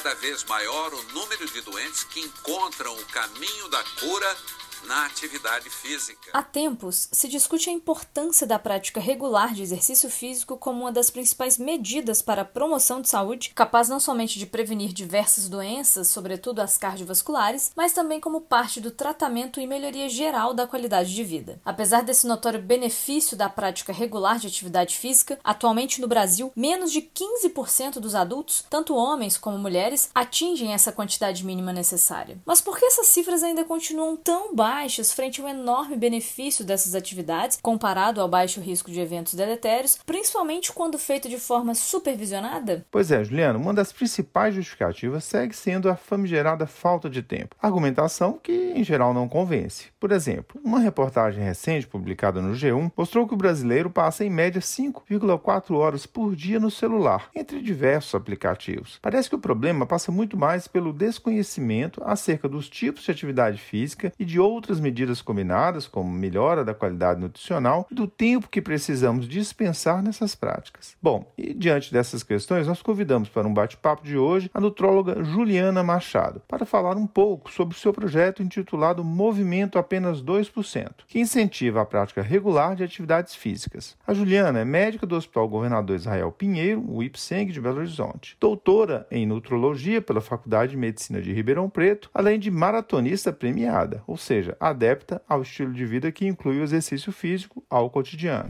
cada vez maior o número de doentes que encontram o caminho da cura na atividade física. Há tempos, se discute a importância da prática regular de exercício físico como uma das principais medidas para a promoção de saúde, capaz não somente de prevenir diversas doenças, sobretudo as cardiovasculares, mas também como parte do tratamento e melhoria geral da qualidade de vida. Apesar desse notório benefício da prática regular de atividade física, atualmente no Brasil, menos de 15% dos adultos, tanto homens como mulheres, atingem essa quantidade mínima necessária. Mas por que essas cifras ainda continuam tão baixas? Baixos frente ao enorme benefício dessas atividades, comparado ao baixo risco de eventos deletérios, principalmente quando feito de forma supervisionada? Pois é, Juliano, uma das principais justificativas segue sendo a famigerada falta de tempo. Argumentação que, em geral, não convence. Por exemplo, uma reportagem recente publicada no G1 mostrou que o brasileiro passa em média 5,4 horas por dia no celular, entre diversos aplicativos. Parece que o problema passa muito mais pelo desconhecimento acerca dos tipos de atividade física e de outros outras medidas combinadas, como melhora da qualidade nutricional e do tempo que precisamos dispensar nessas práticas. Bom, e diante dessas questões, nós convidamos para um bate-papo de hoje a nutróloga Juliana Machado para falar um pouco sobre o seu projeto intitulado Movimento Apenas 2%, que incentiva a prática regular de atividades físicas. A Juliana é médica do Hospital Governador Israel Pinheiro, o IPSENG de Belo Horizonte, doutora em nutrologia pela Faculdade de Medicina de Ribeirão Preto, além de maratonista premiada, ou seja, seja, adepta ao estilo de vida que inclui o exercício físico ao cotidiano.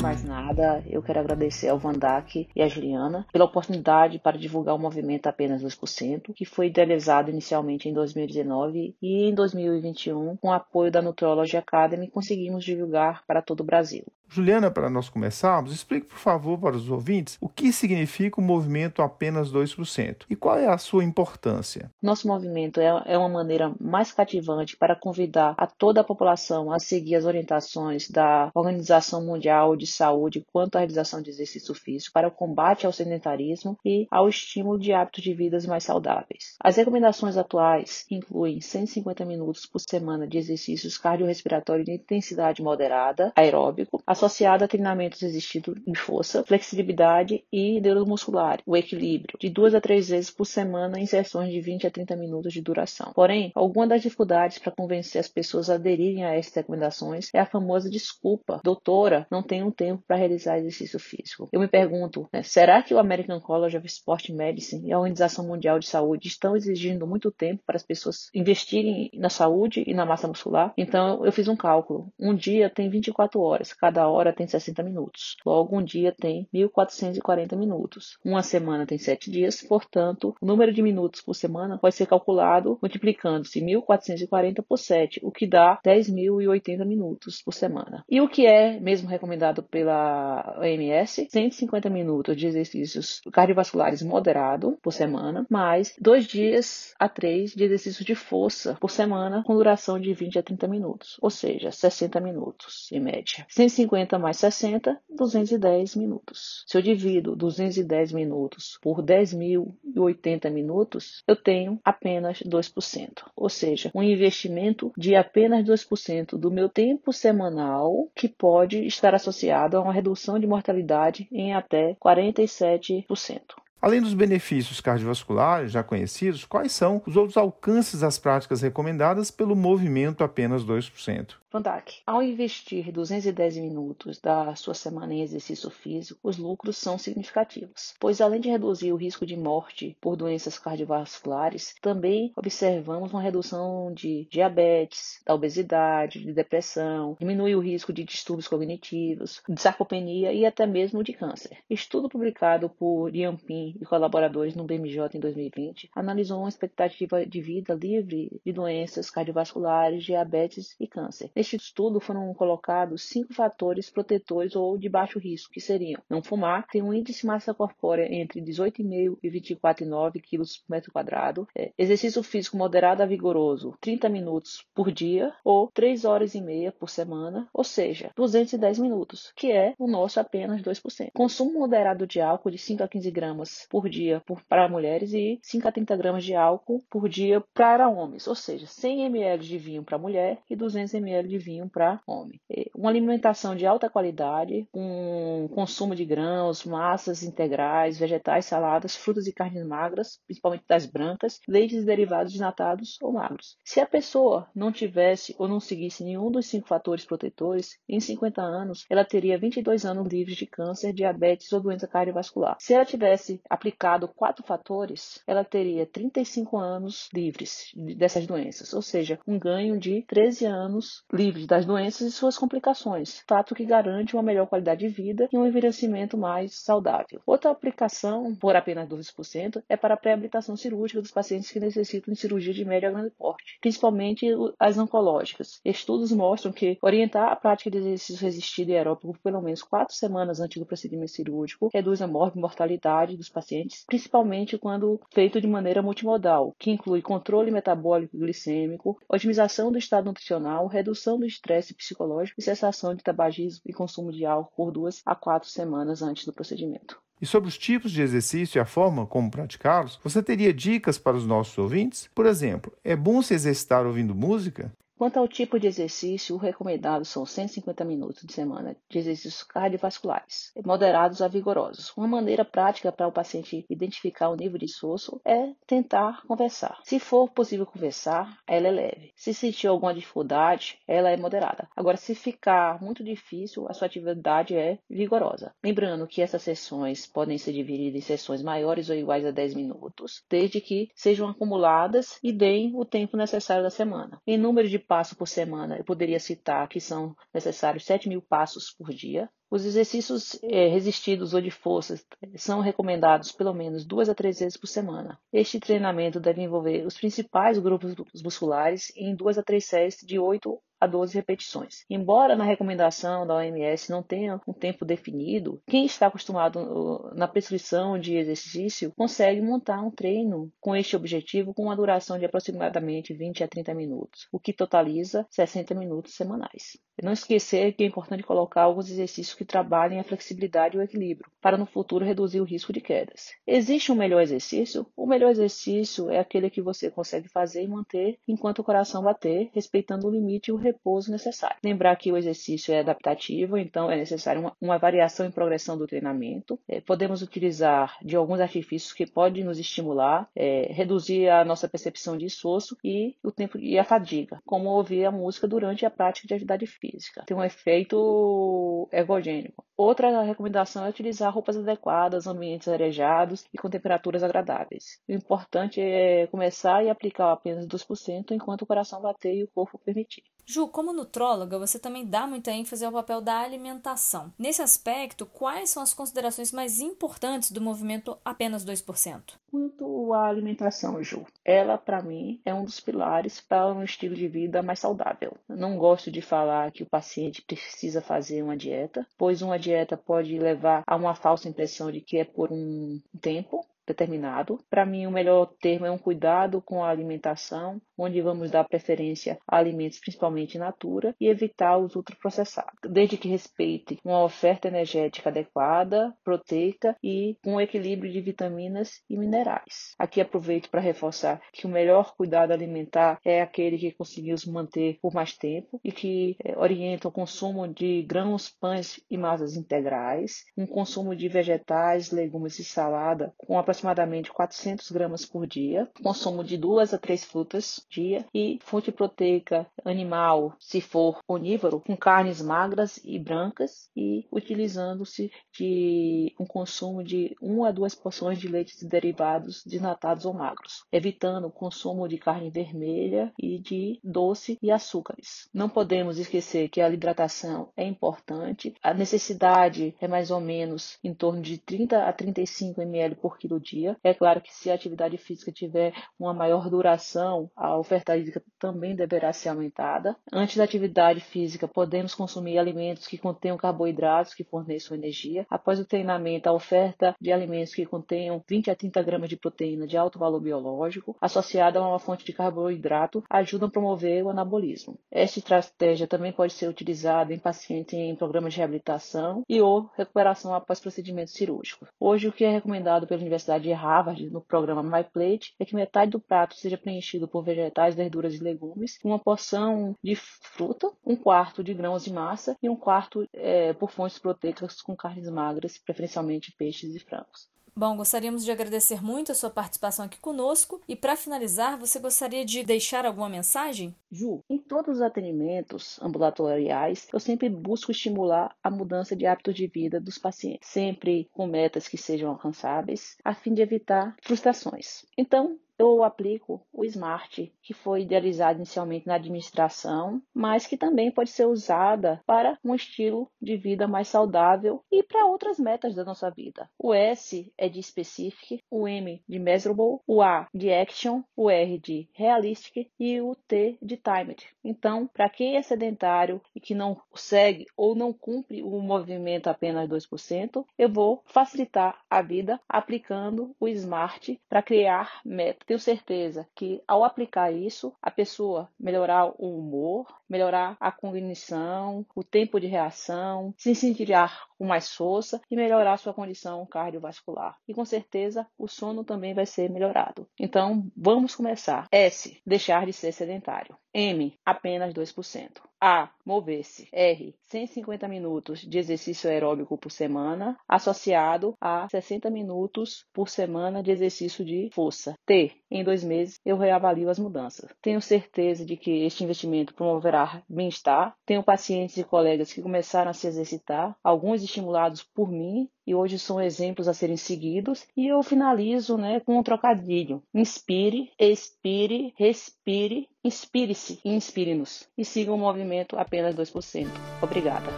mais nada, eu quero agradecer ao Vandak e à Juliana pela oportunidade para divulgar o movimento Apenas 2%, que foi idealizado inicialmente em 2019 e em 2021, com o apoio da Nutrology Academy, conseguimos divulgar para todo o Brasil. Juliana, para nós começarmos, explique, por favor, para os ouvintes o que significa o movimento apenas 2% e qual é a sua importância. Nosso movimento é, é uma maneira mais cativante para convidar a toda a população a seguir as orientações da Organização Mundial de Saúde quanto à realização de exercício físico para o combate ao sedentarismo e ao estímulo de hábitos de vidas mais saudáveis. As recomendações atuais incluem 150 minutos por semana de exercícios cardiorrespiratórios de intensidade moderada, aeróbico, associado a treinamentos existidos em força, flexibilidade e neuromuscular, o equilíbrio, de duas a três vezes por semana em sessões de 20 a 30 minutos de duração. Porém, alguma das dificuldades para convencer as pessoas a aderirem a essas recomendações é a famosa desculpa: doutora, não tenho tempo para realizar exercício físico. Eu me pergunto, né, será que o American College of Sport Medicine e a Organização Mundial de Saúde estão exigindo muito tempo para as pessoas investirem na saúde e na massa muscular? Então, eu fiz um cálculo. Um dia tem 24 horas, cada hora tem 60 minutos. Logo, um dia tem 1.440 minutos. Uma semana tem 7 dias, portanto, o número de minutos por semana pode ser calculado multiplicando-se 1.440 por 7, o que dá 10.080 minutos por semana. E o que é mesmo recomendado pela OMS? 150 minutos de exercícios cardiovasculares moderado por semana, mais dois dias a três de exercício de força por semana, com duração de 20 a 30 minutos, ou seja, 60 minutos em média. 150 50 mais 60, 210 minutos. Se eu divido 210 minutos por 10.080 minutos, eu tenho apenas 2%. Ou seja, um investimento de apenas 2% do meu tempo semanal que pode estar associado a uma redução de mortalidade em até 47%. Além dos benefícios cardiovasculares já conhecidos, quais são os outros alcances das práticas recomendadas pelo movimento apenas 2%? Vandac, ao investir 210 minutos da sua semana em exercício físico, os lucros são significativos, pois além de reduzir o risco de morte por doenças cardiovasculares, também observamos uma redução de diabetes, da obesidade, de depressão, diminui o risco de distúrbios cognitivos, de sarcopenia e até mesmo de câncer. Estudo publicado por Yampin e colaboradores no BMJ em 2020 analisou uma expectativa de vida livre de doenças cardiovasculares, diabetes e câncer. Neste estudo foram colocados cinco fatores protetores ou de baixo risco, que seriam não fumar, ter um índice de massa corpórea entre 18,5 e 24,9 kg por metro quadrado, é, exercício físico moderado a vigoroso 30 minutos por dia ou 3 horas e meia por semana, ou seja, 210 minutos, que é o nosso apenas 2%. Consumo moderado de álcool de 5 a 15 gramas por dia por, para mulheres e 5 a 30 gramas de álcool por dia para homens, ou seja, 100 ml de vinho para mulher e 200 ml de vinho para homem. Uma alimentação de alta qualidade, com consumo de grãos, massas integrais, vegetais, saladas, frutas e carnes magras, principalmente das brancas, leites derivados desnatados ou magros. Se a pessoa não tivesse ou não seguisse nenhum dos cinco fatores protetores, em 50 anos ela teria 22 anos livres de câncer, diabetes ou doença cardiovascular. Se ela tivesse aplicado quatro fatores, ela teria 35 anos livres dessas doenças, ou seja, um ganho de 13 anos livres das doenças e suas complicações, fato que garante uma melhor qualidade de vida e um envelhecimento mais saudável. Outra aplicação, por apenas 12%, é para a pré-habilitação cirúrgica dos pacientes que necessitam de cirurgia de médio a grande porte, principalmente as oncológicas. Estudos mostram que orientar a prática de exercício resistido e aeróbico por pelo menos quatro semanas antes do procedimento cirúrgico reduz a mortalidade dos pacientes, principalmente quando feito de maneira multimodal, que inclui controle metabólico e glicêmico, otimização do estado nutricional, redução do estresse psicológico e cessação de tabagismo e consumo de álcool por duas a quatro semanas antes do procedimento. E sobre os tipos de exercício e a forma como praticá-los, você teria dicas para os nossos ouvintes? Por exemplo, é bom se exercitar ouvindo música? Quanto ao tipo de exercício, o recomendado são 150 minutos de semana de exercícios cardiovasculares, moderados a vigorosos. Uma maneira prática para o paciente identificar o nível de esforço é tentar conversar. Se for possível conversar, ela é leve. Se sentir alguma dificuldade, ela é moderada. Agora, se ficar muito difícil, a sua atividade é vigorosa. Lembrando que essas sessões podem ser divididas em sessões maiores ou iguais a 10 minutos, desde que sejam acumuladas e deem o tempo necessário da semana. Em número de passos por semana, eu poderia citar que são necessários 7 mil passos por dia. Os exercícios é, resistidos ou de força são recomendados pelo menos duas a três vezes por semana. Este treinamento deve envolver os principais grupos musculares em duas a três séries de 8 a 12 repetições. Embora na recomendação da OMS não tenha um tempo definido, quem está acostumado uh, na prescrição de exercício consegue montar um treino com este objetivo com uma duração de aproximadamente 20 a 30 minutos, o que totaliza 60 minutos semanais. Não esquecer que é importante colocar alguns exercícios que trabalhem a flexibilidade e o equilíbrio, para no futuro reduzir o risco de quedas. Existe um melhor exercício? O melhor exercício é aquele que você consegue fazer e manter enquanto o coração bater, respeitando o limite e o repouso necessário. Lembrar que o exercício é adaptativo, então é necessário uma, uma variação em progressão do treinamento. É, podemos utilizar de alguns artifícios que podem nos estimular, é, reduzir a nossa percepção de esforço e o tempo e a fadiga, como ouvir a música durante a prática de atividade física. Tem um efeito ergogênico. Outra recomendação é utilizar roupas adequadas, ambientes arejados e com temperaturas agradáveis. O importante é começar e aplicar apenas 2% enquanto o coração bater e o corpo permitir. Ju, como nutróloga, você também dá muita ênfase ao papel da alimentação. Nesse aspecto, quais são as considerações mais importantes do movimento apenas 2%? Quanto à alimentação, Ju, ela para mim é um dos pilares para um estilo de vida mais saudável. Eu não gosto de falar que o paciente precisa fazer uma dieta, pois uma dieta pode levar a uma falsa impressão de que é por um tempo, determinado. Para mim, o melhor termo é um cuidado com a alimentação, onde vamos dar preferência a alimentos principalmente natura e evitar os ultraprocessados, desde que respeite uma oferta energética adequada, proteica e um equilíbrio de vitaminas e minerais. Aqui aproveito para reforçar que o melhor cuidado alimentar é aquele que conseguimos manter por mais tempo e que é, orienta o consumo de grãos, pães e massas integrais, um consumo de vegetais, legumes e salada com aproximadamente aproximadamente 400 gramas por dia, consumo de duas a três frutas dia e fonte proteica animal, se for onívoro, com carnes magras e brancas e utilizando-se de um consumo de uma a duas porções de leites derivados desnatados ou magros, evitando o consumo de carne vermelha e de doce e açúcares. Não podemos esquecer que a hidratação é importante, a necessidade é mais ou menos em torno de 30 a 35 ml por quilo dia. É claro que se a atividade física tiver uma maior duração, a oferta hídrica também deverá ser aumentada. Antes da atividade física, podemos consumir alimentos que contenham carboidratos que forneçam energia. Após o treinamento, a oferta de alimentos que contenham 20 a 30 gramas de proteína de alto valor biológico, associada a uma fonte de carboidrato, ajuda a promover o anabolismo. Esta estratégia também pode ser utilizada em pacientes em programas de reabilitação e ou recuperação após procedimentos cirúrgicos. Hoje, o que é recomendado pela Universidade Universidade de Harvard, no programa MyPlate, é que metade do prato seja preenchido por vegetais, verduras e legumes, uma porção de fruta, um quarto de grãos de massa e um quarto é, por fontes proteicas com carnes magras, preferencialmente peixes e frangos. Bom, gostaríamos de agradecer muito a sua participação aqui conosco e para finalizar, você gostaria de deixar alguma mensagem? Ju, em todos os atendimentos ambulatoriais, eu sempre busco estimular a mudança de hábito de vida dos pacientes, sempre com metas que sejam alcançáveis, a fim de evitar frustrações. Então, eu aplico o SMART, que foi idealizado inicialmente na administração, mas que também pode ser usada para um estilo de vida mais saudável e para outras metas da nossa vida. O S é de Specific, o M de Measurable, o A de Action, o R de Realistic e o T de Timed. Então, para quem é sedentário e que não segue ou não cumpre o movimento apenas 2%, eu vou facilitar a vida aplicando o SMART para criar metas tenho certeza que ao aplicar isso, a pessoa melhorar o humor, melhorar a cognição, o tempo de reação, se sentirá com mais força e melhorar sua condição cardiovascular. E com certeza o sono também vai ser melhorado. Então, vamos começar. S. Deixar de ser sedentário. M. Apenas 2%. A. Mover-se. R. 150 minutos de exercício aeróbico por semana, associado a 60 minutos por semana de exercício de força. T. Em dois meses, eu reavalio as mudanças. Tenho certeza de que este investimento promoverá bem-estar. Tenho pacientes e colegas que começaram a se exercitar, alguns estimulados por mim e hoje são exemplos a serem seguidos. E eu finalizo né, com um trocadilho: inspire, expire, respire, inspire-se e inspire-nos. E siga o movimento apenas 2%. Obrigada.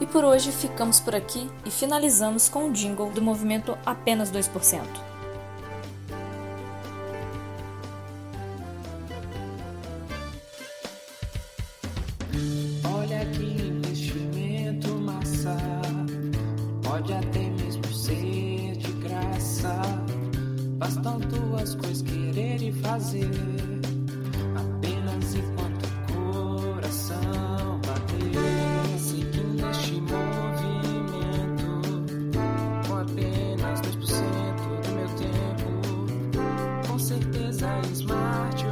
E por hoje ficamos por aqui e finalizamos com o jingle do movimento Apenas 2%. fazer. Apenas enquanto o coração bater. seguindo este movimento. Com apenas 2% do meu tempo. Com certeza, é smart.